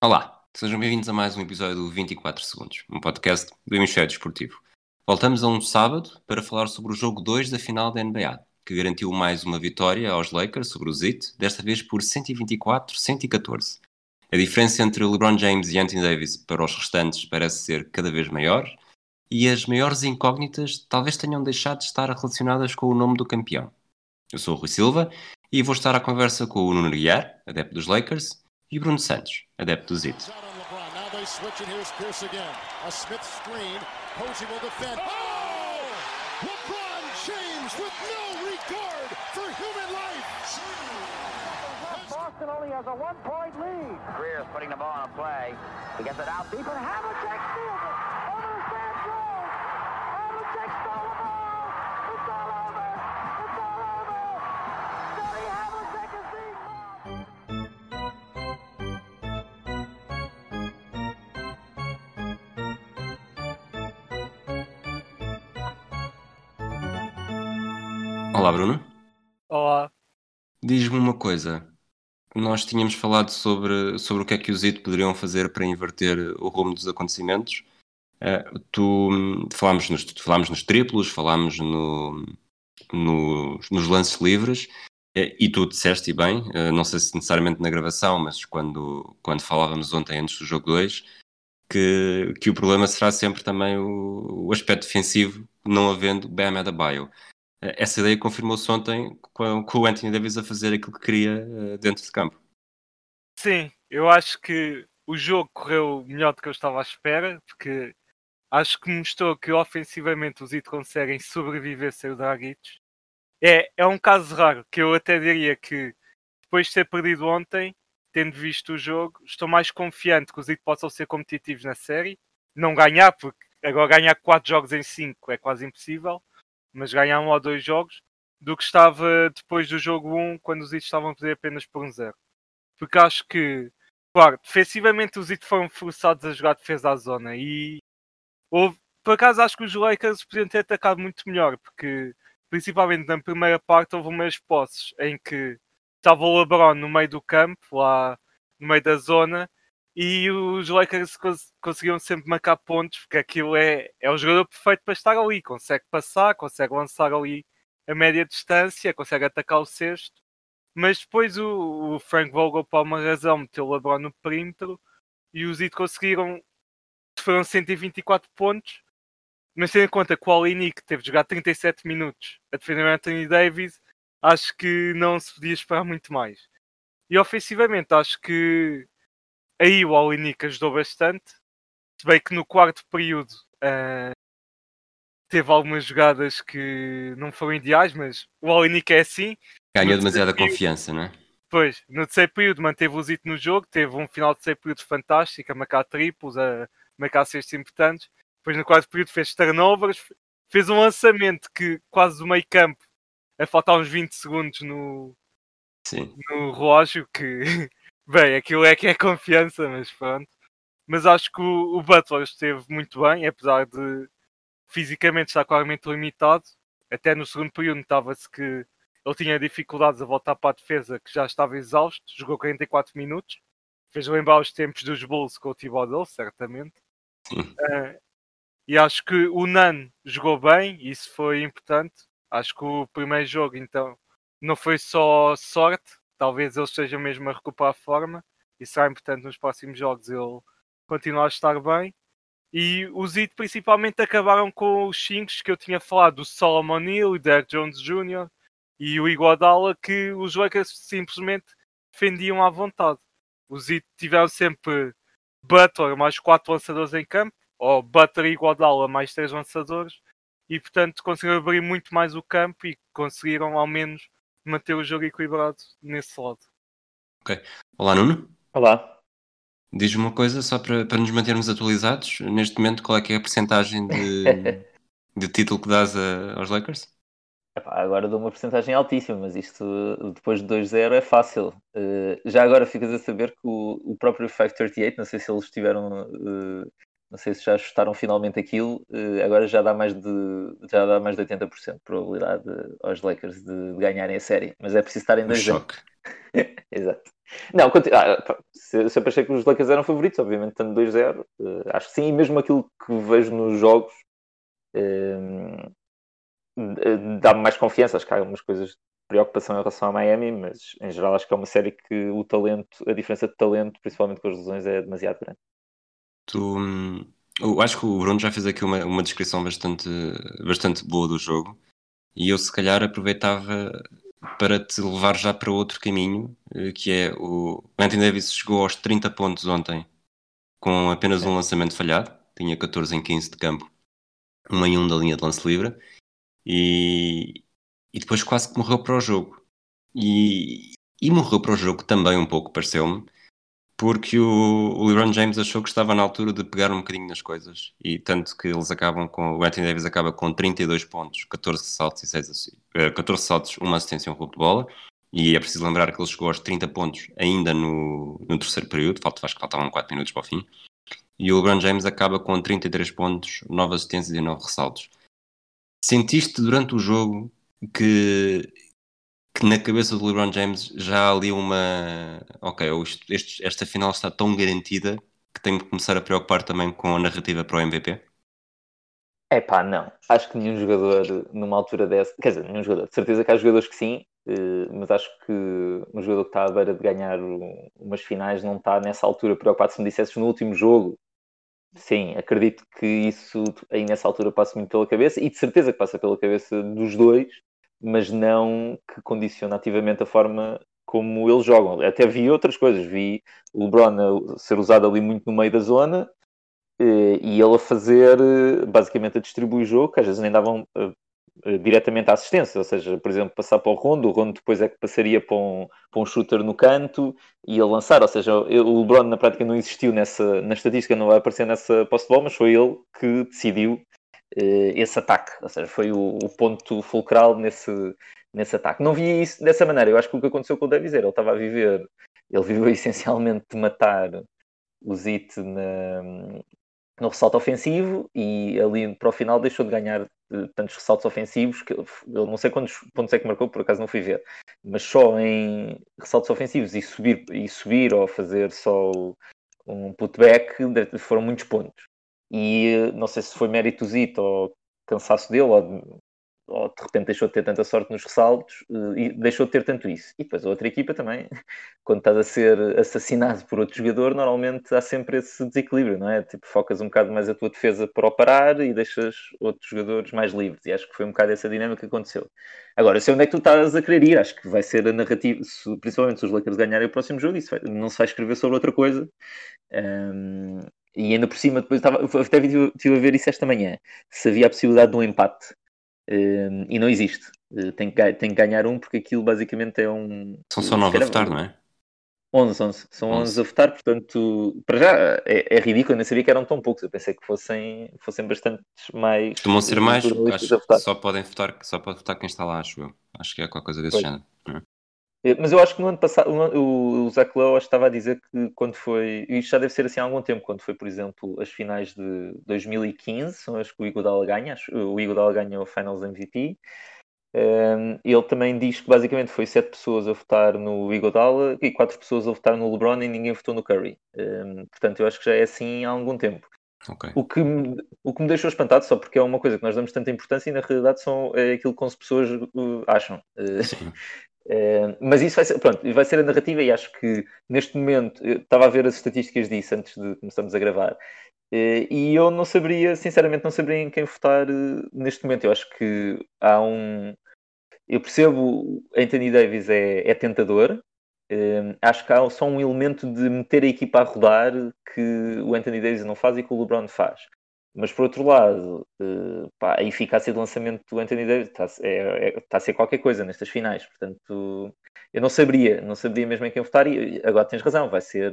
Olá, sejam bem-vindos a mais um episódio do 24 Segundos, um podcast do Hemisfério Desportivo. Voltamos a um sábado para falar sobre o jogo 2 da final da NBA, que garantiu mais uma vitória aos Lakers sobre o Heat, desta vez por 124-114. A diferença entre LeBron James e Anthony Davis para os restantes parece ser cada vez maior, e as maiores incógnitas talvez tenham deixado de estar relacionadas com o nome do campeão. Eu sou o Rui Silva e vou estar à conversa com o Nuno Guiar, adepto dos Lakers, e Bruno Santos, adepto do Zito. Boston only has a one-point lead. Greer's putting the ball on a play. He gets it out deep. But Havlicek steals it. Olá, Bruno. Olá. Diz-me uma coisa. Nós tínhamos falado sobre, sobre o que é que os IT poderiam fazer para inverter o rumo dos acontecimentos. Eh, tu hum, falámos nos, falámos nos triplos, falámos no, no- nos lances livres, eh, e tu disseste e bem, eh, não sei se necessariamente na gravação, mas quando, quando falávamos ontem antes do jogo 2, que, que o problema será sempre também o, o aspecto defensivo, não havendo Bam Adebayo. Eh, Essa ideia confirmou-se ontem com, o Anthony Davis a fazer aquilo que queria eh, dentro de campo. Sim, eu acho que o jogo correu melhor do que eu estava à espera, porque acho que mostrou que ofensivamente os IT conseguem sobreviver sem o Dragic. É, é um caso raro, que eu até diria que depois de ter perdido ontem, tendo visto o jogo, estou mais confiante que os IT possam ser competitivos na série. Não ganhar, porque agora ganhar 4 jogos em 5 é quase impossível, mas ganhar um ou dois jogos, do que estava depois do jogo 1, quando os IT estavam a perder apenas por um zero. Porque acho que, claro, defensivamente os IT foram forçados a jogar defesa à zona e houve, por acaso acho que os Lakers podiam ter atacado muito melhor, porque principalmente na primeira parte houve umas posses em que estava o LeBron no meio do campo, lá no meio da zona, e os Lakers cons- conseguiam sempre marcar pontos, porque aquilo é, é o jogador perfeito para estar ali, consegue passar, consegue lançar ali a média distância, consegue atacar o cesto, mas depois o, o Frank Vogel, por alguma razão, meteu o LeBron no perímetro e os Heat conseguiram, foram 124 pontos, mas tendo em conta que o Olinik teve de jogar 37 minutos a defender o Anthony Davis, acho que não se podia esperar muito mais. E ofensivamente, acho que aí o Olinik ajudou bastante, se bem que no quarto período ah, teve algumas jogadas que não foram ideais, mas o Olinik é assim, Ganhou demasiada confiança, não é? Pois, no terceiro período manteve o Zito no jogo, teve um final de terceiro período fantástico, a marcar triplos, a marcar cestos importantes. Depois no quarto período fez turnovers, fez um lançamento que quase do meio campo, a faltar uns 20 segundos no, Sim. no relógio, que, bem, aquilo é que é confiança, mas pronto. Mas acho que o, o Butler esteve muito bem, apesar de fisicamente estar claramente limitado. Até no segundo período notava-se que ele tinha dificuldades a voltar para a defesa, que já estava exausto, jogou 44 minutos, fez lembrar os tempos dos Bulls com o Thibodeau, certamente. Ah, e acho que o Nan jogou bem, isso foi importante. Acho que o primeiro jogo, então, não foi só sorte, talvez ele esteja mesmo a recuperar a forma, e será importante nos próximos jogos ele continuar a estar bem. E os IT principalmente acabaram com os 5 que eu tinha falado, do Solomon Hill, o Derek Jones Jr. e o Iguodala, que os Lakers simplesmente defendiam à vontade. Os IT tiveram sempre Butler mais 4 lançadores em campo, ou Butler e Iguodala mais 3 lançadores, e portanto conseguiram abrir muito mais o campo e conseguiram ao menos manter o jogo equilibrado nesse lado. Olá, Nuno. Olá. Diz-me uma coisa, só para, para nos mantermos atualizados. Neste momento, qual é que é a porcentagem de, de título que dás a- aos Lakers? Epá, agora dou uma porcentagem altíssima, mas isto depois de 2-0 é fácil. Eh, já agora ficas a saber que o, o próprio 538, não sei se eles tiveram eh, Não sei se já ajustaram finalmente aquilo. Uh, agora já dá mais de já dá mais de 80% de probabilidade aos Lakers de, de, ganharem a série. Mas é preciso estarem Um dois choque. Exato. Não, ah, pá, se- sempre achei que os Lakers eram favoritos, obviamente, estando 2-0. eh, acho que sim, e mesmo aquilo que vejo nos jogos eh, eh, dá-me mais confiança. Acho que há algumas coisas de preocupação em relação a Miami, mas em geral acho que é uma série que o talento, a diferença de talento, principalmente com as lesões, é demasiado grande. Tu, eu acho que o Bruno já fez aqui uma, uma descrição bastante, bastante boa do jogo. E eu se calhar aproveitava para te levar já para outro caminho, eh, que é o Anthony Davis chegou aos 30 pontos ontem com apenas um lançamento falhado, tinha 14 em 15 de campo, 1 em 1 da linha de lance livre. E, e depois quase que morreu para o jogo. E, e morreu para o jogo também um pouco, pareceu-me, porque o, o LeBron James achou que estava na altura de pegar um bocadinho nas coisas. E tanto que eles acabam com o Anthony Davis acaba com 32 pontos, 14 saltos e 6 assi- eh, 14 saltos, uma assistência e um roubo de bola. E é preciso lembrar que ele chegou aos 30 pontos ainda no, no terceiro período, falta, acho que faltavam 4 minutos para o fim. E o LeBron James acaba com 33 pontos, 9 assistências e 9 ressaltos. Sentiste durante o jogo que que na cabeça do LeBron James já há ali uma. Ok, este- esta final está tão garantida que tenho que começar a preocupar também com a narrativa para o MVP? É pá, não. Acho que nenhum jogador numa altura dessa. Quer dizer, nenhum jogador. De certeza que há jogadores que sim, eh, mas acho que um jogador que está à beira de ganhar um- umas finais não está nessa altura preocupado. Se me dissesses no último jogo, sim, acredito que isso aí nessa altura passa muito pela cabeça e de certeza que passa pela cabeça dos dois, mas não que condiciona ativamente a forma como eles jogam. Até vi outras coisas. Vi o LeBron a ser usado ali muito no meio da zona eh, e ele a fazer eh, basicamente a distribuir o jogo, que às vezes nem davam eh, diretamente à assistência, ou seja, por exemplo, passar para o Rondo, o Rondo depois é que passaria para um, para um shooter no canto e a lançar, ou seja, o LeBron na prática não existiu nessa, na estatística, não vai aparecer nessa posse de bola, mas foi ele que decidiu esse ataque, ou seja, foi o, o ponto fulcral nesse, nesse ataque. Não vi isso dessa maneira, eu acho que o que aconteceu com o Davis era, ele estava a viver, ele viveu essencialmente de matar o Zit na, no ressalto ofensivo e ali para o final deixou de ganhar eh, tantos ressaltos ofensivos que eu não sei quantos pontos é que marcou, por acaso não fui ver, mas só em ressaltos ofensivos e subir, e subir ou fazer só um putback foram muitos pontos. E eh, não sei se foi mérito do Zito ou cansaço dele ou, ou de repente deixou de ter tanta sorte nos ressaltos eh, e deixou de ter tanto isso. E depois a outra equipa também, quando estás a ser assassinado por outro jogador, normalmente há sempre esse desequilíbrio, não é? Tipo, focas um bocado mais a tua defesa para parar e deixas outros jogadores mais livres. E acho que foi um bocado essa dinâmica que aconteceu. Agora, eu sei onde é que tu estás a querer ir. Acho que vai ser a narrativa, principalmente se os Lakers ganharem o próximo jogo, isso vai- não se vai escrever sobre outra coisa. Um, e ainda por cima, depois estava, eu até estive a ver isso esta manhã, se havia a possibilidade de um empate. Um, e não existe. Uh, tem, que, tem que ganhar um, porque aquilo basicamente é um. São só 9 a votar, não é? 11, 11. São 11, 11. a votar, portanto, para já é, é ridículo, eu nem sabia que eram tão poucos. Eu pensei que fossem, fossem bastantes mais. Costumam ser mais, acho só podem votar, só pode votar quem está lá, acho eu. Acho que é qualquer coisa desse Pois. género. é? Eh, Mas eu acho que no ano passado o, o, Zach Lowe estava a dizer que quando foi, e isto já deve ser assim há algum tempo, quando foi, por exemplo, as finais de 2015, são as que o Iguodala ganha, acho- o Iguodala ganha o Finals MVP. Um, ele também diz que basicamente foi sete pessoas a votar no Iguodala e quatro pessoas a votar no LeBron e ninguém votou no Curry. Um, portanto, eu acho que já é assim há algum tempo. Ok. O que, me, o que me deixou espantado, só porque é uma coisa que nós damos tanta importância e na realidade são, é aquilo que 11 pessoas uh, acham. Uh, Eh, mas isso vai ser, pronto, vai ser a narrativa e acho que neste momento, estava a ver as estatísticas disso antes de começarmos a gravar, eh, e eu não saberia, sinceramente, não saberia em quem votar eh, neste momento. Eu acho que há um. Eu percebo Anthony Davis é, é tentador. acho que há só um elemento de meter a equipa a rodar que o Anthony Davis não faz e que o LeBron faz. Mas por outro lado, eh, pá, a eficácia de lançamento do Anthony Davis está, é- é- está a ser qualquer coisa nestas finais. Portanto, eu não saberia, não saberia mesmo em quem votar. E agora tens razão, vai ser.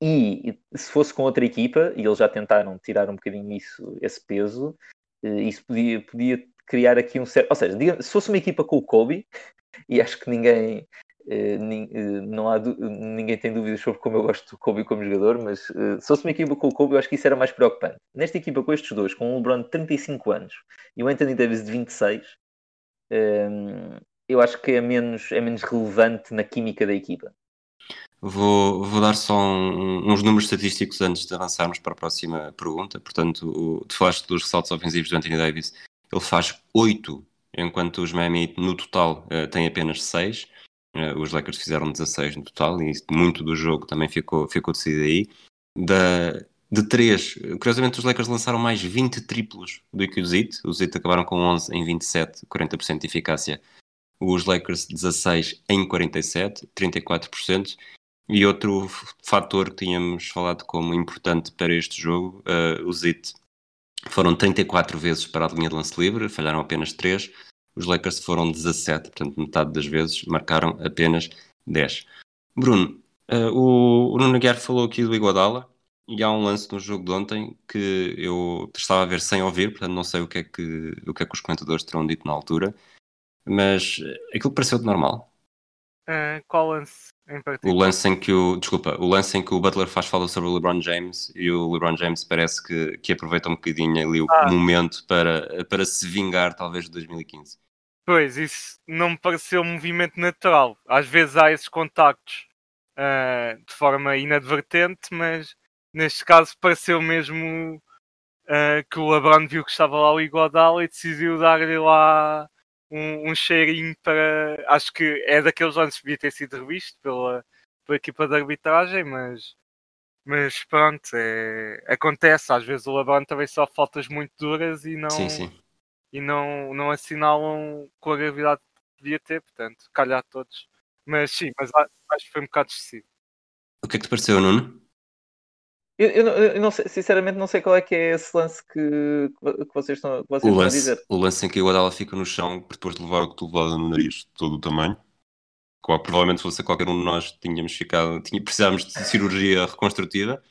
E se fosse com outra equipa, e eles já tentaram tirar um bocadinho isso, esse peso, eh, isso podia, podia criar aqui um certo. Ou seja, se fosse uma equipa com o Kobe, e acho que ninguém. Eh, eh, não há ninguém tem dúvidas sobre como eu gosto do Kobe como jogador, mas eh, se fosse uma equipa com o Kobe, eu acho que isso era mais preocupante. Nesta equipa com estes dois, com o LeBron de 35 anos e o Anthony Davis de 26, ehm, eu acho que é menos, é menos relevante na química da equipa. Vou, vou dar só um- uns números estatísticos antes de avançarmos para a próxima pergunta. Portanto, tu falaste dos ressaltos ofensivos do Anthony Davis. Ele faz 8, enquanto os Miami no total eh, têm apenas 6. Os Lakers fizeram 16 no total e muito do jogo também ficou, ficou decidido aí. Da, de 3, curiosamente os Lakers lançaram mais 20 triplos do que os Heat. Os Heat acabaram com 11 em 27, 40% de eficácia. Os Lakers 16 em 47, 34%. E outro fator que tínhamos falado como importante para este jogo, eh, os Heat foram 34 vezes para a linha de lance livre, falharam apenas 3. Os Lakers foram 17, portanto metade das vezes marcaram apenas 10. Bruno, eh, o, o Nuno Aguiar falou aqui do Iguodala e há um lance no jogo de ontem que eu estava a ver sem ouvir, portanto não sei o que é que, o que, é que os comentadores terão dito na altura, mas aquilo pareceu de normal. Ah, qual lance O particular? lance em que o. Desculpa, o lance em que o Butler faz fala sobre o LeBron James e o LeBron James parece que, que aproveita um bocadinho ali o Ah. momento para, para se vingar, talvez, de 2015. Pois, isso não me pareceu um movimento natural. Às vezes há esses contactos ah, de forma inadvertente, mas neste caso pareceu mesmo ah, que o LeBron viu que estava lá o Iguodala e decidiu dar-lhe lá um, um cheirinho para. Acho que é daqueles lances que devia ter sido revisto pela, pela equipa de arbitragem, mas. Mas pronto, é, acontece. Às vezes o LeBron também só faltas muito duras e não, Sim, sim. e não, não assinalam com a gravidade que devia ter, portanto, calhar todos. Mas sim, mas acho que foi um bocado excessivo. O que é que te pareceu, Nuno? Eu, eu eu não sei, sinceramente, não sei qual é que é esse lance que, que vocês estão, que vocês O estão a lance, dizer. o lance em que o Iguodala fica no chão depois de levar o cotovelado no nariz, todo o tamanho. Qual, provavelmente se fosse qualquer um de nós tínhamos ficado, tinha, precisávamos de cirurgia reconstrutiva.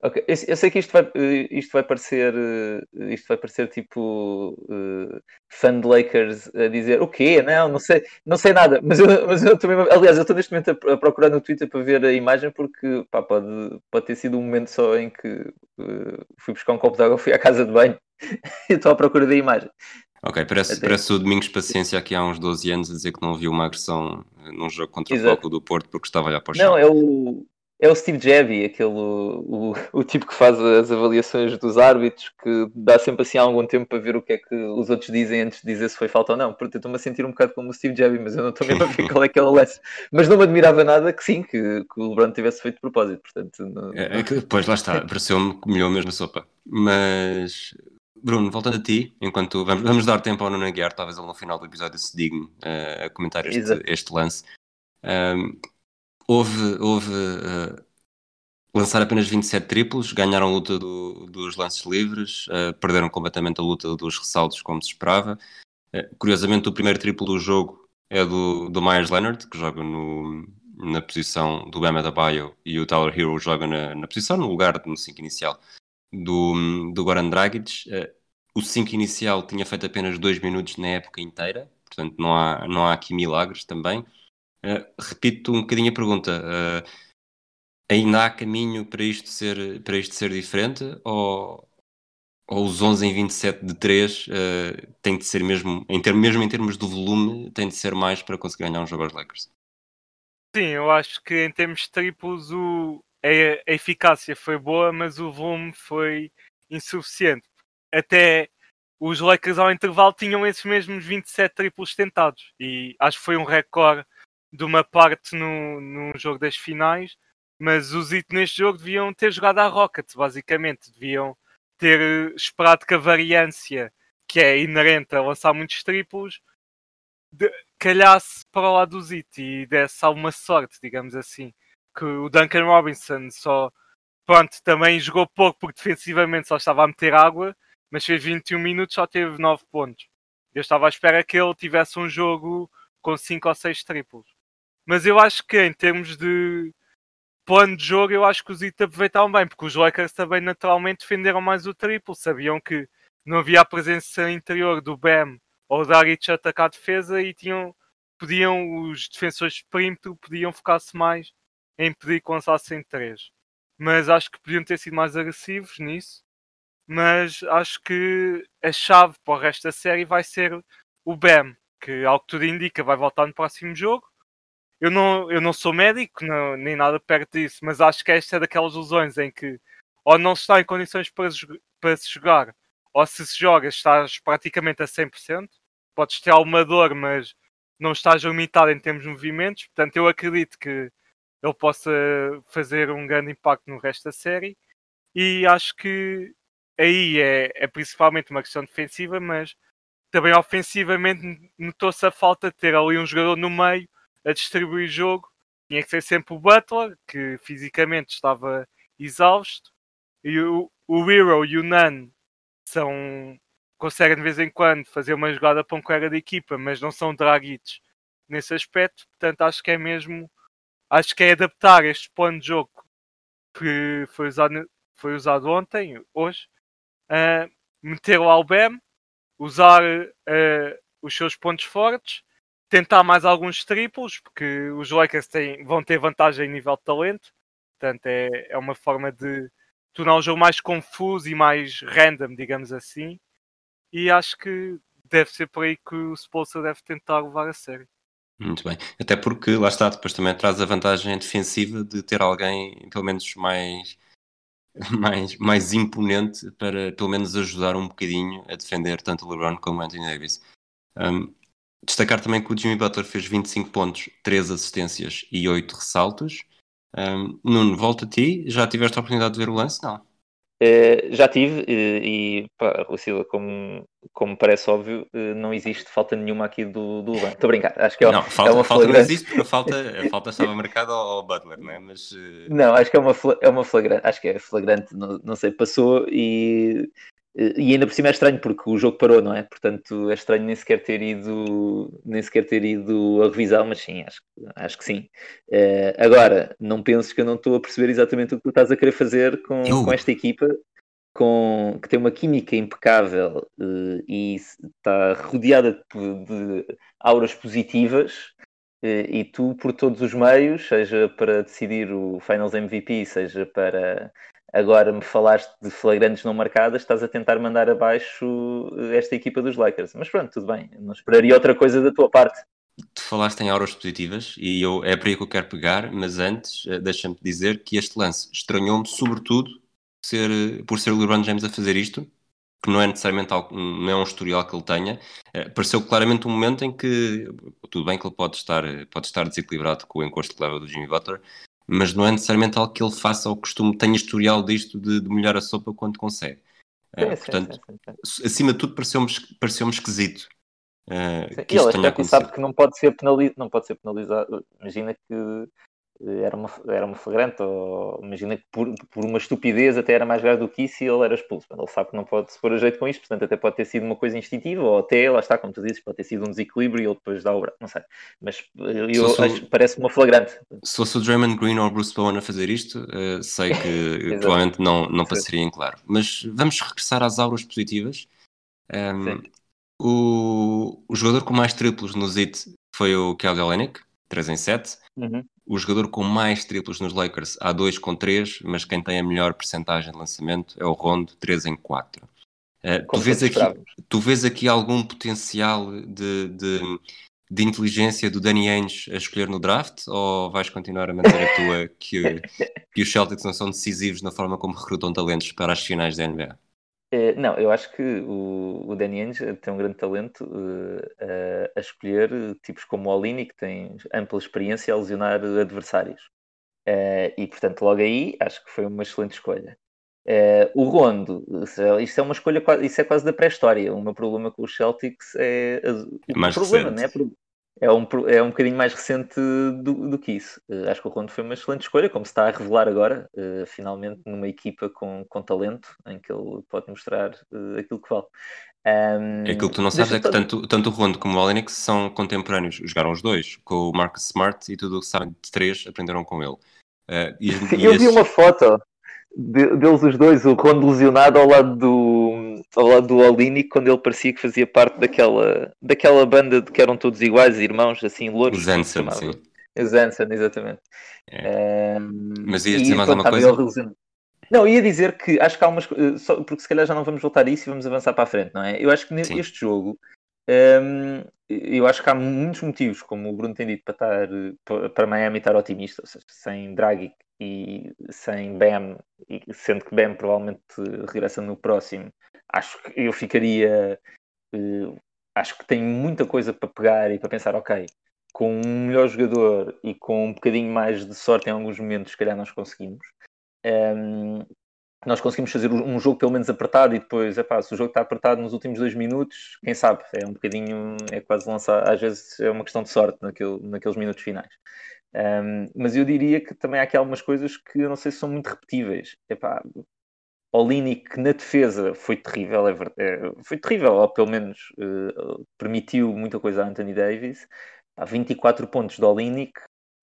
Eu, eu sei que isto vai, eh, isto vai parecer, eh, isto vai parecer tipo eh, fã de Lakers a dizer o quê? Não, não sei, não sei nada, mas eu, mas eu também, aliás, eu estou neste momento a, procurar no Twitter para ver a imagem porque pá, pode, pode ter sido um momento só em que eh, fui buscar um copo de água, fui à casa de banho e estou à procura da imagem. Ok, parece, Até- parece o Domingos Paciência aqui há uns 12 anos a dizer que não viu uma agressão num jogo contra Exato. o Foco do Porto porque estava a olhar para o chão. Não, é o, é o Steve Jevy, aquele o, o tipo que faz as avaliações dos árbitros, que dá sempre assim algum tempo para ver o que é que os outros dizem antes de dizer se foi falta ou não. Portanto, eu estou-me a sentir um bocado como o Steve Jevy, mas eu não estou mesmo a ver qual é que é o lance. Mas não me admirava nada que sim, que, que o LeBron tivesse feito de propósito. Portanto, não- É, é que, pois lá está, pareceu-me que melhor mesmo a sopa. Mas, Bruno, voltando a ti, enquanto vamos, vamos dar tempo ao Nuno Aguiar, talvez ele no final do episódio se digne eh, a comentar este, este lance. Ahm, houve houve eh, lançar apenas 27 triplos, ganharam a luta do- dos lances livres, eh, perderam completamente a luta dos ressaltos, como se esperava. Eh, curiosamente, o primeiro triplo do jogo é do, do Myers Leonard, que joga no, na posição do Bama da Baio, e o Tyler Hero joga na, na posição, no lugar, no 5 inicial, do, do Goran Dragic. Eh, o 5 inicial tinha feito apenas 2 minutos na época inteira, portanto não há, não há aqui milagres também. Eh, repito um bocadinho a pergunta. eh, ainda há caminho para isto ser, para isto ser diferente? Ou, ou os 11 em 27 de 3 eh, tem de ser mesmo, em ter, mesmo em termos de volume, tem de ser mais para conseguir ganhar um jogo aos Lakers? Sim, eu acho que em termos de triplos o, a, a eficácia foi boa, mas o volume foi insuficiente. Até os Lakers ao intervalo tinham esses mesmos 27 triplos tentados. E acho que foi um recorde de uma parte no, no jogo das finais. Mas os Heat neste jogo deviam ter jogado à Rockets, basicamente. Deviam ter eh, esperado que a variância que é inerente a lançar muitos triplos calhasse para o lado do Zit e desse alguma sorte, digamos assim. Que o Duncan Robinson só, pronto, também jogou pouco porque defensivamente só estava a meter água, mas fez 21 minutos só teve 9 pontos. Eu estava à espera que ele tivesse um jogo com 5 ou 6 triplos. Mas eu acho que em termos de plano de jogo, eu acho que os Heat aproveitaram bem, porque os Lakers também naturalmente defenderam mais o triplo. Sabiam que não havia a presença interior do Bam ou da Rich atacar a defesa e tinham podiam, os defensores de perímetro podiam focar-se mais em impedir que lançassem três. Mas acho que podiam ter sido mais agressivos nisso. Mas acho que a chave para o resto da série vai ser o Bam, que ao que tudo indica vai voltar no próximo jogo. Eu não, eu não sou médico, não, nem nada perto disso, mas acho que esta é daquelas lesões em que ou não está em condições para, para se jogar, ou se se joga estás praticamente a 100%. Podes ter alguma dor, mas não estás limitado em termos de movimentos. Portanto, eu acredito que ele possa fazer um grande impacto no resto da série. E acho que aí é, é principalmente uma questão defensiva, mas também ofensivamente notou-se a falta de ter ali um jogador no meio a distribuir jogo. Tinha que ser sempre o Butler, que fisicamente estava exausto, e o, o Hero e o Nan são conseguem de vez em quando fazer uma jogada para um colega de equipa, mas não são draguitos nesse aspecto. Portanto, acho que é mesmo acho que é adaptar este plano de jogo que foi usado, foi usado ontem, hoje, uh, meter o Albem, usar uh, os seus pontos fortes, tentar mais alguns triplos, porque os Lakers têm, vão ter vantagem em nível de talento. Portanto, é, é uma forma de tornar o jogo mais confuso e mais random, digamos assim. E acho que deve ser por aí que o Spolster deve tentar levar a sério. Muito bem. Até porque, lá está, depois também traz a vantagem defensiva de ter alguém, pelo menos, mais, mais, mais imponente para, pelo menos, ajudar um bocadinho a defender tanto o LeBron como o Anthony Davis. Um, destacar também que o Jimmy Butler fez 25 pontos, 3 assistências e 8 ressaltos. Um, Nuno, volta a ti. Já tiveste a oportunidade de ver o lance? Não. Uh, já tive e, e pá, Lucila, como, como parece óbvio, uh, não existe falta nenhuma aqui do, do Estou a brincar, acho que é, não, falta, é uma falta flagrante. não existe porque a falta, a falta estava marcada ao, ao Butler, não é? Mas, uh, Não, acho que é uma, é uma flagrante, acho que é flagrante, não, não sei, passou e, e ainda por cima é estranho porque o jogo parou, não é? Portanto, é estranho nem sequer ter ido, nem sequer ter ido a revisão, mas sim, acho, acho que sim. Eh, agora, não penses que eu não estou a perceber exatamente o que tu estás a querer fazer com, Eu? com esta equipa, com, que tem uma química impecável eh, e está rodeada de, de auras positivas. eh, E tu, por todos os meios, seja para decidir o Finals MVP, seja para agora me falaste de flagrantes não marcadas, estás a tentar mandar abaixo eh, esta equipa dos Lakers. Mas pronto, tudo bem. Não esperaria outra coisa da tua parte. tu falaste em auras positivas e eu, é por aí que eu quero pegar, mas antes, eh, deixa-me dizer que este lance estranhou-me, sobretudo, ser, eh, por ser o LeBron James a fazer isto, que não é necessariamente algo, não é um historial que ele tenha. Pareceu claramente um momento em que, tudo bem que ele pode estar, pode estar desequilibrado com o encosto que leva do Jimmy Butler, mas não é necessariamente algo que ele faça ao costume, tenha historial disto de, de molhar a sopa quando consegue. Eh, Sim, sim, portanto, sim, acima de tudo, pareceu-me pareceu esquisito. Sim, que e ele até sabe acontecido. que não pode ser penalizado, não pode ser penalizado. Imagina que era uma, era uma flagrante, ou imagina que por, por uma estupidez até era mais grave do que isso e ele era expulso. Mas ele sabe que não pode se pôr a jeito com isto, portanto até pode ter sido uma coisa instintiva, ou até, lá está, como tu dizes, pode ter sido um desequilíbrio e ele depois dá o braço, não sei. Mas eh, eu acho parece uma flagrante. Se fosse o Draymond Green ou o Bruce Bowen a fazer isto, eh, sei que provavelmente não, não passaria em claro. Mas vamos regressar às auras positivas. Um, Sim. o, o jogador com mais triplos no ZIT foi o Kelly Olynyk, 3 em 7. Uhum. O jogador com mais triplos nos Lakers há 2 com 3, mas quem tem a melhor percentagem de lançamento é o Rondo, 3 em 4. Eh, tu, vês aqui, tu vês aqui algum potencial de, de, de inteligência do Danny Ainge a escolher no draft ou vais continuar a manter a tua que, que os Celtics não são decisivos na forma como recrutam talentos para as finais da NBA? Eh, não, eu acho que o, o Danny Ainge tem um grande talento eh, a, a escolher eh, tipos como o Olini, que tem ampla experiência a lesionar adversários. Eh, e, portanto, logo aí, acho que foi uma excelente escolha. Eh, o Rondo, isso- isto é uma escolha, isso é quase da pré-história. O meu problema com os Celtics é... o mais problema, recente. não é? É um, é um bocadinho mais recente do, do que isso. Eh, acho que o Rondo foi uma excelente escolha, como se está a revelar agora, eh, finalmente numa equipa com, com talento, em que ele pode mostrar eh, aquilo que vale. Ahm, É Aquilo que tu não sabes é que tanto, tanto o Rondo como o Olenek são contemporâneos. Jogaram os dois, com o Marcus Smart e tudo o que sabem de três aprenderam com ele. E- Sim, e eu vi esses- uma foto de- deles os dois, o Rondo lesionado ao lado do, ao lado do Olini quando ele parecia que fazia parte daquela, daquela banda de que eram todos iguais, irmãos, assim, louros. Os Hansen, sim. Os Hansen, exatamente. É. Um, Mas ias dizer mais alguma coisa? ele. Não, ia dizer que acho que há umas. co- eh, Porque se calhar já não vamos voltar a isso e vamos avançar para a frente, não é? Eu acho que Sim. neste jogo. hum, eu acho que há muitos motivos, como o Bruno tem dito, para, estar, eh, pa- para Miami estar otimista, ou seja, sem Draghi e sem Bam, e sendo que Bam provavelmente regressa no próximo, acho que eu ficaria. eh, acho que tem muita coisa para pegar e para pensar, ok, com um melhor jogador e com um bocadinho mais de sorte em alguns momentos, se calhar nós conseguimos. Um, nós conseguimos fazer um jogo pelo menos apertado e depois, epá, se o jogo está apertado nos últimos dois minutos, quem sabe, é um bocadinho, é quase lançar, às vezes é uma questão de sorte naquele, naqueles minutos finais. Um, mas eu diria que também há aqui algumas coisas que eu não sei se são muito repetíveis. Epá, Olinick na defesa foi terrível, é ver- é, foi terrível, ou pelo menos eh, permitiu muita coisa a Anthony Davis. Há 24 pontos de Olinick,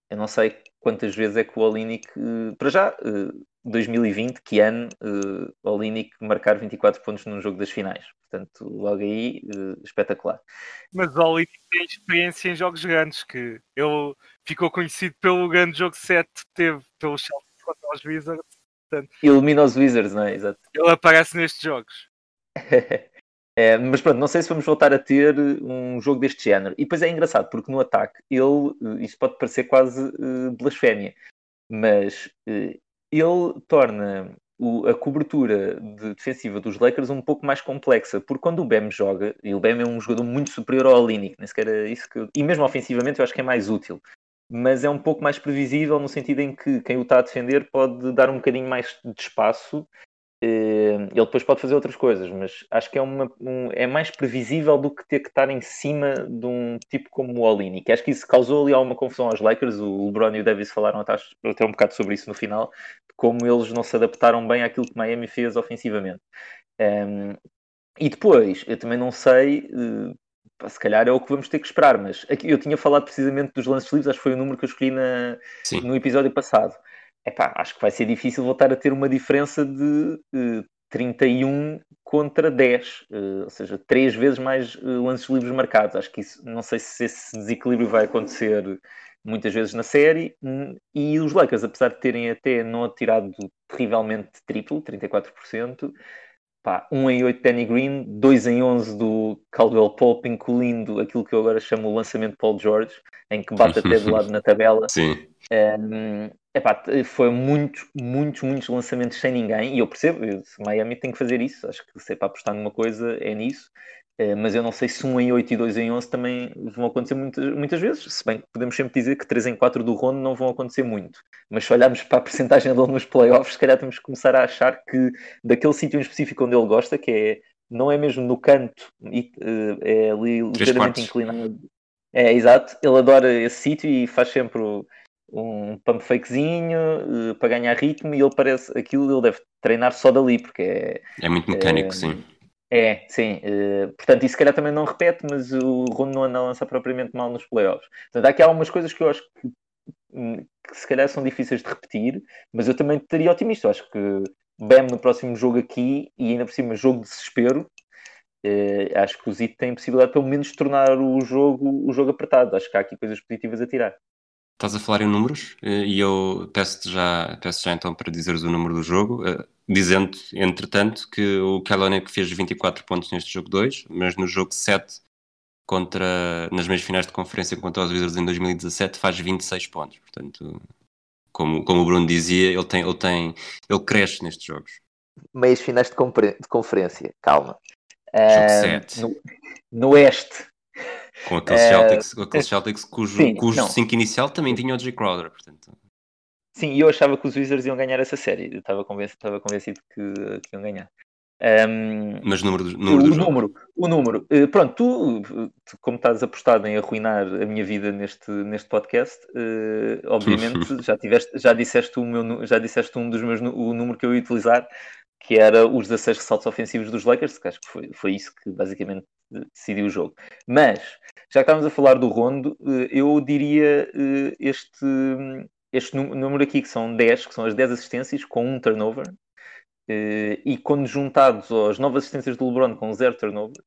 eu não sei quantas vezes é que o Olinick, eh, para já, eh, 2020, que ano, uh, Olinick marcar 24 pontos num jogo das finais. Portanto, logo aí, eh, espetacular. Mas o Oli tem experiência em jogos grandes, que ele ficou conhecido pelo grande jogo 7 que teve pelo Celtics contra os Wizards. Ilumina os Wizards, não é? Exato. Ele aparece nestes jogos. É, mas pronto, não sei se vamos voltar a ter um jogo deste género. E depois é engraçado, porque no ataque, ele, eh, isto pode parecer quase eh, blasfémia, mas eh, ele torna o- a cobertura de- defensiva dos Lakers um pouco mais complexa, porque quando o Bam joga, e o Bam é um jogador muito superior ao Olinick, nem sequer é isso que eu- e mesmo ofensivamente eu acho que é mais útil, mas é um pouco mais previsível no sentido em que quem o está a defender pode dar um bocadinho mais de espaço ele depois pode fazer outras coisas, mas acho que é, uma, um- é mais previsível do que ter que estar em cima de um tipo como o Olini, que acho que isso causou ali alguma confusão aos Lakers. O LeBron e o Davis falaram até, até um bocado sobre isso no final, de como eles não se adaptaram bem àquilo que Miami fez ofensivamente. Um, e depois, eu também não sei, eh, se calhar é o que vamos ter que esperar, mas aqui, eu tinha falado precisamente dos lances livres, acho que foi o número que eu escolhi na, no episódio passado. Epá, acho que vai ser difícil voltar a ter uma diferença de eh, 31 contra 10, eh, ou seja, três vezes mais eh, lances livres marcados. Acho que isso, não sei se esse desequilíbrio vai acontecer muitas vezes na série. Hum, E os Lakers, apesar de terem até não atirado terrivelmente triplo, 34%, pá, 1 em 8 Danny Green, 2 em 11 do Caldwell Pope, incluindo aquilo que eu agora chamo o lançamento de Paul George, em que bate até do lado na tabela. Sim. Um, epá, foi muitos, muitos, muitos lançamentos sem ninguém, e eu percebo, eu, se Miami tem que fazer isso, acho que se é para apostar numa coisa é nisso, Uh, mas eu não sei se 1 em 8 e 2 em 11 também vão acontecer muitas, muitas vezes, se bem que podemos sempre dizer que 3 em 4 do Rondo não vão acontecer muito, mas se olharmos para a percentagem dele nos playoffs, se calhar temos que começar a achar que daquele sítio em específico onde ele gosta, que é, não é mesmo no canto, e, uh, é ali ligeiramente inclinado, é exato, ele adora esse sítio e faz sempre o, um pump fakezinho uh, para ganhar ritmo e ele parece aquilo ele deve treinar só dali porque é, É muito mecânico, Eh, sim. é sim uh, portanto isso se calhar também não repete mas o Rondo não anda a lançar propriamente mal nos playoffs. Portanto há aqui algumas coisas que eu acho que, hum, que se calhar são difíceis de repetir mas eu também estaria otimista. Eu acho que Bam no próximo jogo aqui e ainda por cima jogo de desespero uh, acho que o Zito tem possibilidade pelo menos de tornar o jogo o jogo apertado. Acho que há aqui coisas positivas a tirar Estás a falar em números eh, e eu peço-te já, peço já então para dizeres o número do jogo, eh, dizendo, entretanto, que o Kelonic fez 24 pontos neste jogo 2, mas no jogo 7, contra, nas meias finais de conferência contra os Wizards em 2017, faz 26 pontos. Portanto, como, como o Bruno dizia, ele, tem, ele, tem, ele cresce nestes jogos. meias finais de, de conferência, calma. Jogo Ah, sete. no, no Oeste, Com aqueles Eh, Celtics, com aqueles Celtics cujo, sim, cujo não. 5 inicial também tinha o Jay Crowder. Portanto, sim, e eu achava que os Wizards iam ganhar essa série, eu estava convencido, estava convencido que, que iam ganhar. Ahm, mas número do, o número do jogo. número, o número. Eh, pronto, tu, tu, como estás apostado em arruinar a minha vida neste, neste podcast, eh, obviamente já, tiveste, já, disseste o meu, já disseste um dos meus, o número que eu ia utilizar, que era os 16 ressaltos ofensivos dos Lakers, que acho que foi, foi isso que basicamente eh, decidiu o jogo. Mas, já que estávamos a falar do Rondo, eh, eu diria eh, este, este nú- número aqui, que são 10, que são as 10 assistências com um turnover, eh, e quando juntados às novas assistências do LeBron com zero turnover,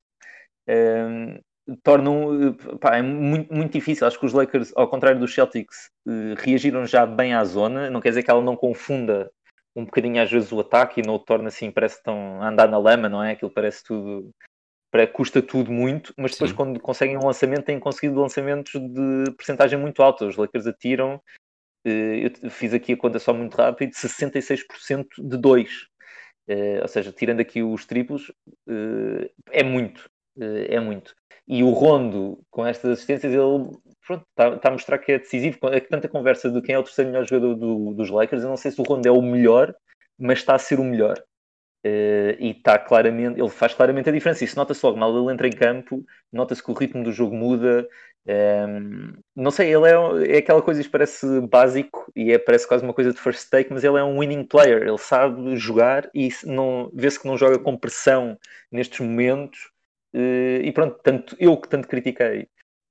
tornam pá, é muito, muito difícil. Acho que os Lakers, ao contrário dos Celtics, reagiram já bem à zona. Não quer dizer que ela não confunda um bocadinho às vezes o ataque e não o torna assim, parece a andar na lama, não é? Aquilo parece tudo para- custa tudo muito, mas depois Sim. quando conseguem um lançamento têm conseguido lançamentos de percentagem muito alta. Os Lakers atiram, eh, eu fiz aqui a conta só muito rápido, 66% de 2. ou seja, tirando aqui os triplos, eh, é muito. eh, é muito. E o Rondo, com estas assistências, ele está a mostrar que é decisivo. É que tanta conversa de quem é o terceiro melhor jogador do- dos Lakers, eu não sei se o Rondo é o melhor, mas está a ser o melhor. Eh, e está claramente, ele faz claramente a diferença. Isso nota-se logo, mal ele entra em campo, nota-se que o ritmo do jogo muda. Ehm, não sei, ele é, é aquela coisa que parece básico e é, parece quase uma coisa de first take, mas ele é um winning player, ele sabe jogar e não vê-se que não joga com pressão nestes momentos. Eh, e pronto, tanto eu que tanto critiquei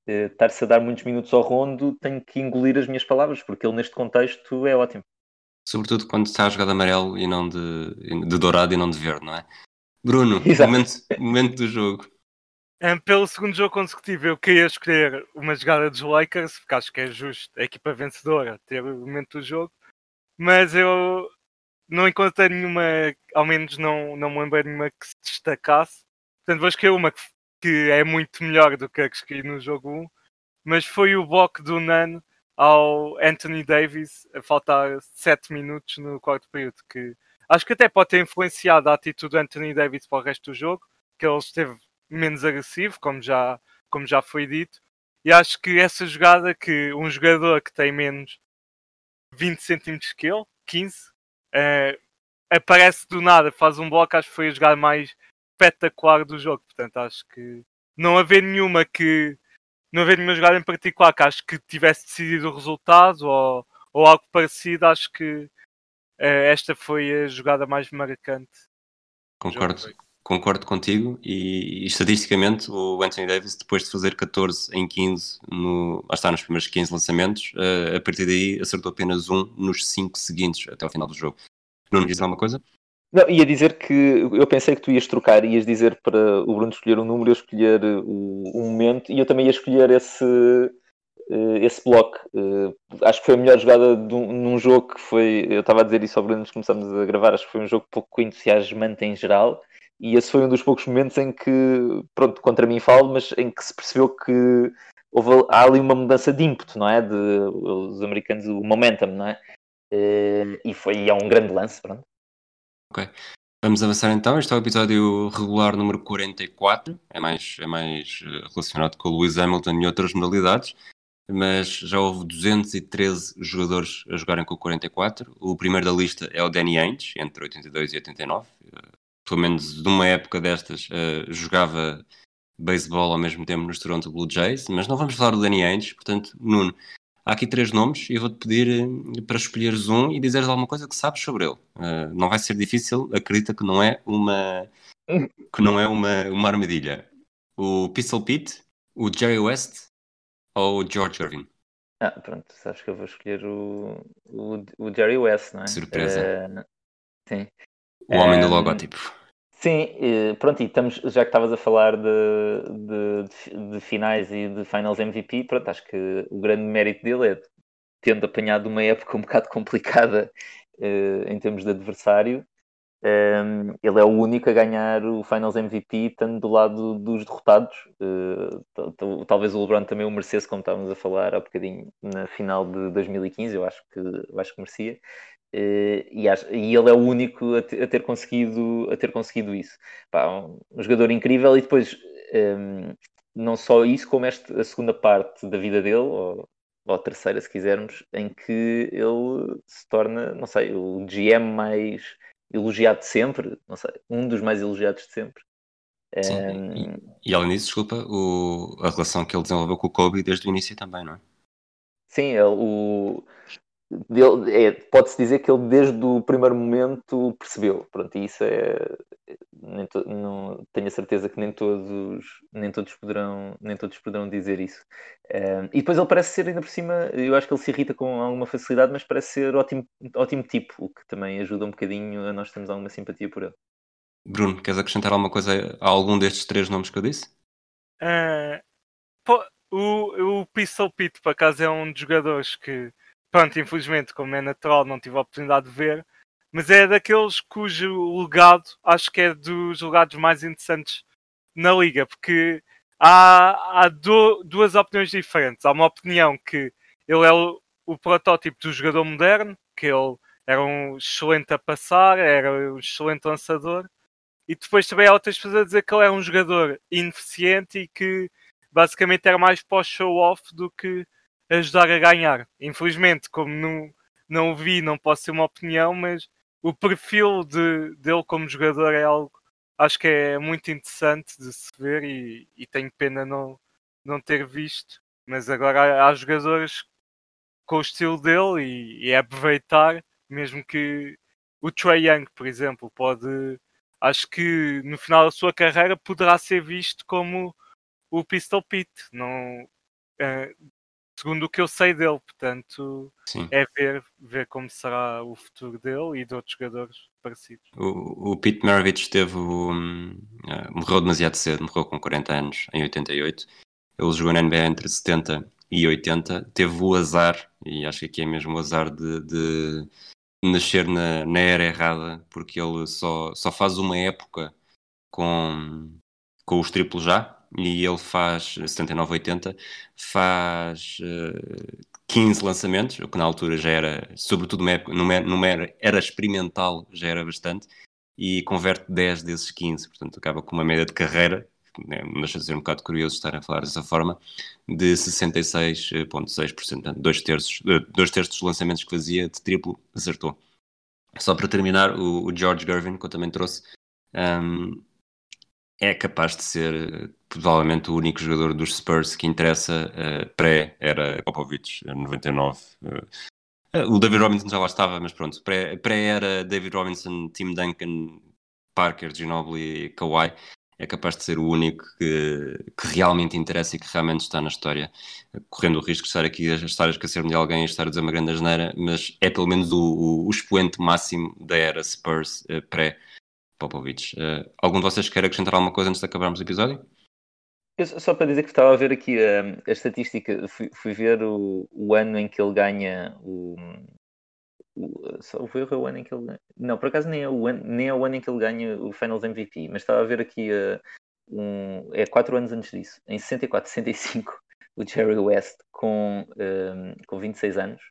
eh, estar-se a dar muitos minutos ao rondo, tenho que engolir as minhas palavras, porque ele neste contexto é ótimo. Sobretudo quando está a jogar de amarelo e não de, de dourado e não de verde, não é? Bruno, momento, momento do jogo. Um, pelo segundo jogo consecutivo, eu queria escolher uma jogada dos Lakers, porque acho que é justo a equipa vencedora ter o momento do jogo, mas eu não encontrei nenhuma, ao menos não, não me lembrei de nenhuma que se destacasse. Portanto, vou escolher uma que, que é muito melhor do que a que escolhi no jogo 1, mas foi o bloco do Nan ao Anthony Davis a faltar 7 minutos no quarto período, que acho que até pode ter influenciado a atitude do Anthony Davis para o resto do jogo, que ele esteve menos agressivo, como já, como já foi dito. E acho que essa jogada que um jogador que tem menos 20 centímetros que ele, 15, eh, aparece do nada, faz um bloco, acho que foi a jogada mais espetacular do jogo. Portanto, acho que não haver nenhuma que não haver nenhuma jogada em particular que acho que tivesse decidido o resultado ou, ou algo parecido, acho que eh, esta foi a jogada mais marcante. Concordo, concordo contigo e, e, estatisticamente o Anthony Davis depois de fazer 14 em 15 no, está nos primeiros 15 lançamentos eh, a partir daí acertou apenas um nos 5 seguintes até ao final do jogo não me diz alguma coisa? Não, ia dizer que eu pensei que tu ias trocar, ias dizer para o Bruno escolher um número, eu escolher o, um momento e eu também ia escolher esse, eh, esse bloco. Eh, acho que foi a melhor jogada um, num jogo que foi. Eu estava a dizer isso ao Bruno antes de começarmos a gravar, acho que foi um jogo pouco entusiasmante em geral. E esse foi um dos poucos momentos em que, pronto, contra mim falo, mas em que se percebeu que houve, há ali uma mudança de ímpeto, não é? De, os americanos, o momentum, não é? Eh, E foi é um grande lance, pronto. Vamos avançar então, este é o episódio regular número 44, é mais, é mais eh, relacionado com o Lewis Hamilton e outras modalidades, mas já houve 213 jogadores a jogarem com o 44. O primeiro da lista é o Danny Ainge, entre 82 e 89. Eh, Pelo menos uma época destas, eh, jogava beisebol ao mesmo tempo nos Toronto Blue Jays, mas não vamos falar do Danny Ainge, portanto, Nuno, há aqui três nomes e eu vou-te pedir eh, para escolheres um e dizeres alguma coisa que sabes sobre ele. Eh, não vai ser difícil, acredita que não é uma que não é uma, uma armadilha. O Pistol Pete, o Jerry West ou o George Irving? Ah, pronto, sabes que eu vou escolher o, o, o Jerry West, não é? Surpresa. Eh, sim. O homem do Ehm, logótipo. Sim, pronto, e estamos, já que estavas a falar de, de, de- finais e de finals MVP, pronto, acho que o grande mérito dele é tendo apanhado uma época um bocado complicada eh, em termos de adversário, ehm, ele é o único a ganhar o finals MVP estando do lado dos derrotados. Tal- talvez o LeBron também o merecesse, como estávamos a falar há bocadinho na final de 2015, eu acho que, eu acho que merecia. Eh, e, acho- e ele é o único a, te- a ter conseguido a ter conseguido isso Pá, um, um jogador incrível e depois ehm, não só isso como este, a segunda parte da vida dele ou, ou a terceira se quisermos em que ele se torna não sei o GM mais elogiado de sempre não sei um dos mais elogiados de sempre Sim, Ehm, E além disso, desculpa, o, a relação que ele desenvolveu com o Kobe desde o início também, não é? Sim, ele, o, é, pode-se dizer que ele desde o primeiro momento percebeu. Pronto, e isso é, nem to- não, tenho a certeza que nem todos, nem todos poderão, nem todos poderão dizer isso. E depois ele parece ser ainda por cima, eu acho que ele se irrita com alguma facilidade, mas parece ser ótimo, ótimo tipo, o que também ajuda um bocadinho a nós termos alguma simpatia por ele. Bruno, queres acrescentar alguma coisa a algum destes três nomes que eu disse? Pô, o, o Pistol Pete, por acaso, é um dos jogadores que, pronto, infelizmente, como é natural, não tive a oportunidade de ver, mas é daqueles cujo legado acho que é dos legados mais interessantes na liga, porque há, há du- duas opiniões diferentes. Há uma opinião que ele é o, o protótipo do jogador moderno, que ele era um excelente a passar, era um excelente lançador, e depois também há outras pessoas a dizer que ele é um jogador ineficiente e que basicamente era mais o show-off do que ajudar a ganhar. Infelizmente, como não, não o vi, não posso ter uma opinião, mas o perfil de, dele como jogador é algo acho que é muito interessante de se ver e, e tenho pena não, não ter visto. Mas agora há, há jogadores com o estilo dele e, e é aproveitar, mesmo que o Trey Young, por exemplo, pode acho que no final da sua carreira poderá ser visto como o Pistol Pete, não, eh, segundo o que eu sei dele, portanto Sim. é ver, ver como será o futuro dele e de outros jogadores parecidos. O, o Pete Maravich teve o, hum, eh, morreu demasiado cedo, morreu com 40 anos, em 88. Ele jogou na NBA entre 70 e 80. Teve o azar, e acho que aqui é mesmo o azar de, de nascer na, na era errada, porque ele só, só faz uma época com, com os triplos já, e ele faz 79-80, faz eh, 15 lançamentos, o que na altura já era, sobretudo numa, época, numa, numa era, era experimental, já era bastante, e converte 10 desses 15, portanto acaba com uma média de carreira, né, não deixa de ser um bocado curioso estar a falar dessa forma, de 66,6%, portanto, dois terços, eh, dois terços dos lançamentos que fazia de triplo acertou. Só para terminar, o, o George Gervin, que eu também trouxe, um, é capaz de ser provavelmente o único jogador dos Spurs que interessa uh, pré-era Popovich, 99. Uh, o David Robinson já lá estava, mas pronto, pré-era pré David Robinson, Tim Duncan, Parker, Ginobili e Kawhi, é capaz de ser o único que, que, realmente interessa e que realmente está na história, correndo o risco de estar aqui a estar a esquecer-me de alguém e estar a dizer uma grande asneira, mas é pelo menos o, o, o expoente máximo da era Spurs uh, pré Popovich. Uh, algum de vocês quer acrescentar alguma coisa antes de acabarmos o episódio? Eu, só para dizer que estava a ver aqui a, a estatística, fui, fui ver o, o, ano em que ele ganha o. o só foi o ano em que ele ganha. Não, por acaso nem é, o ano, nem é o ano em que ele ganha o Finals MVP, mas estava a ver aqui a, um, é quatro anos antes disso, em 64, 65, o Jerry West com, um, com 26 anos.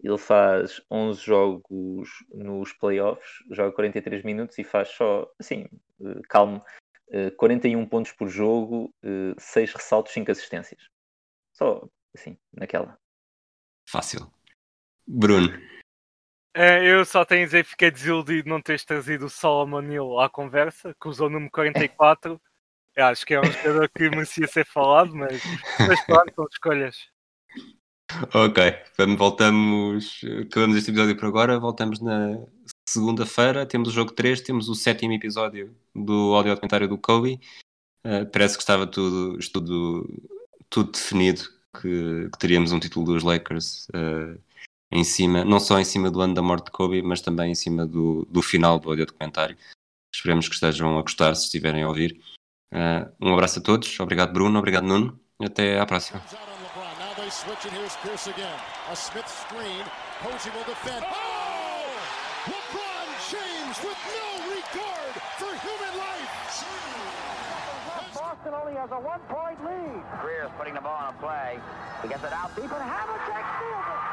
Ele faz 11 jogos nos playoffs, joga 43 minutos e faz só, assim, calmo, 41 pontos por jogo, 6 ressaltos, 5 assistências. Só assim, naquela. Fácil. Bruno. É, eu só tenho a dizer que fiquei desiludido de não teres trazido o Solomon Hill à conversa, que usou o número 44. Eu acho que é um jogador que merecia ser falado, mas, mas pronto, são escolhas. Ok, voltamos. Acabamos este episódio por agora. Voltamos na segunda-feira. Temos o jogo 3, temos o sétimo episódio do audio documentário do Kobe. Uh, parece que estava tudo, tudo, tudo definido que, que, teríamos um título dos Lakers uh, em cima, não só em cima do ano da morte de Kobe, mas também em cima do, do final do audio documentário. Esperemos que estejam a gostar se estiverem a ouvir. Uh, um abraço a todos. Obrigado, Bruno. Obrigado, Nuno. Até à próxima. LeBron James with no regard for human life. Boston only has a one-point lead. Greer's putting the ball on a play. He gets it out deep, And Havlicek steals it. Over the stand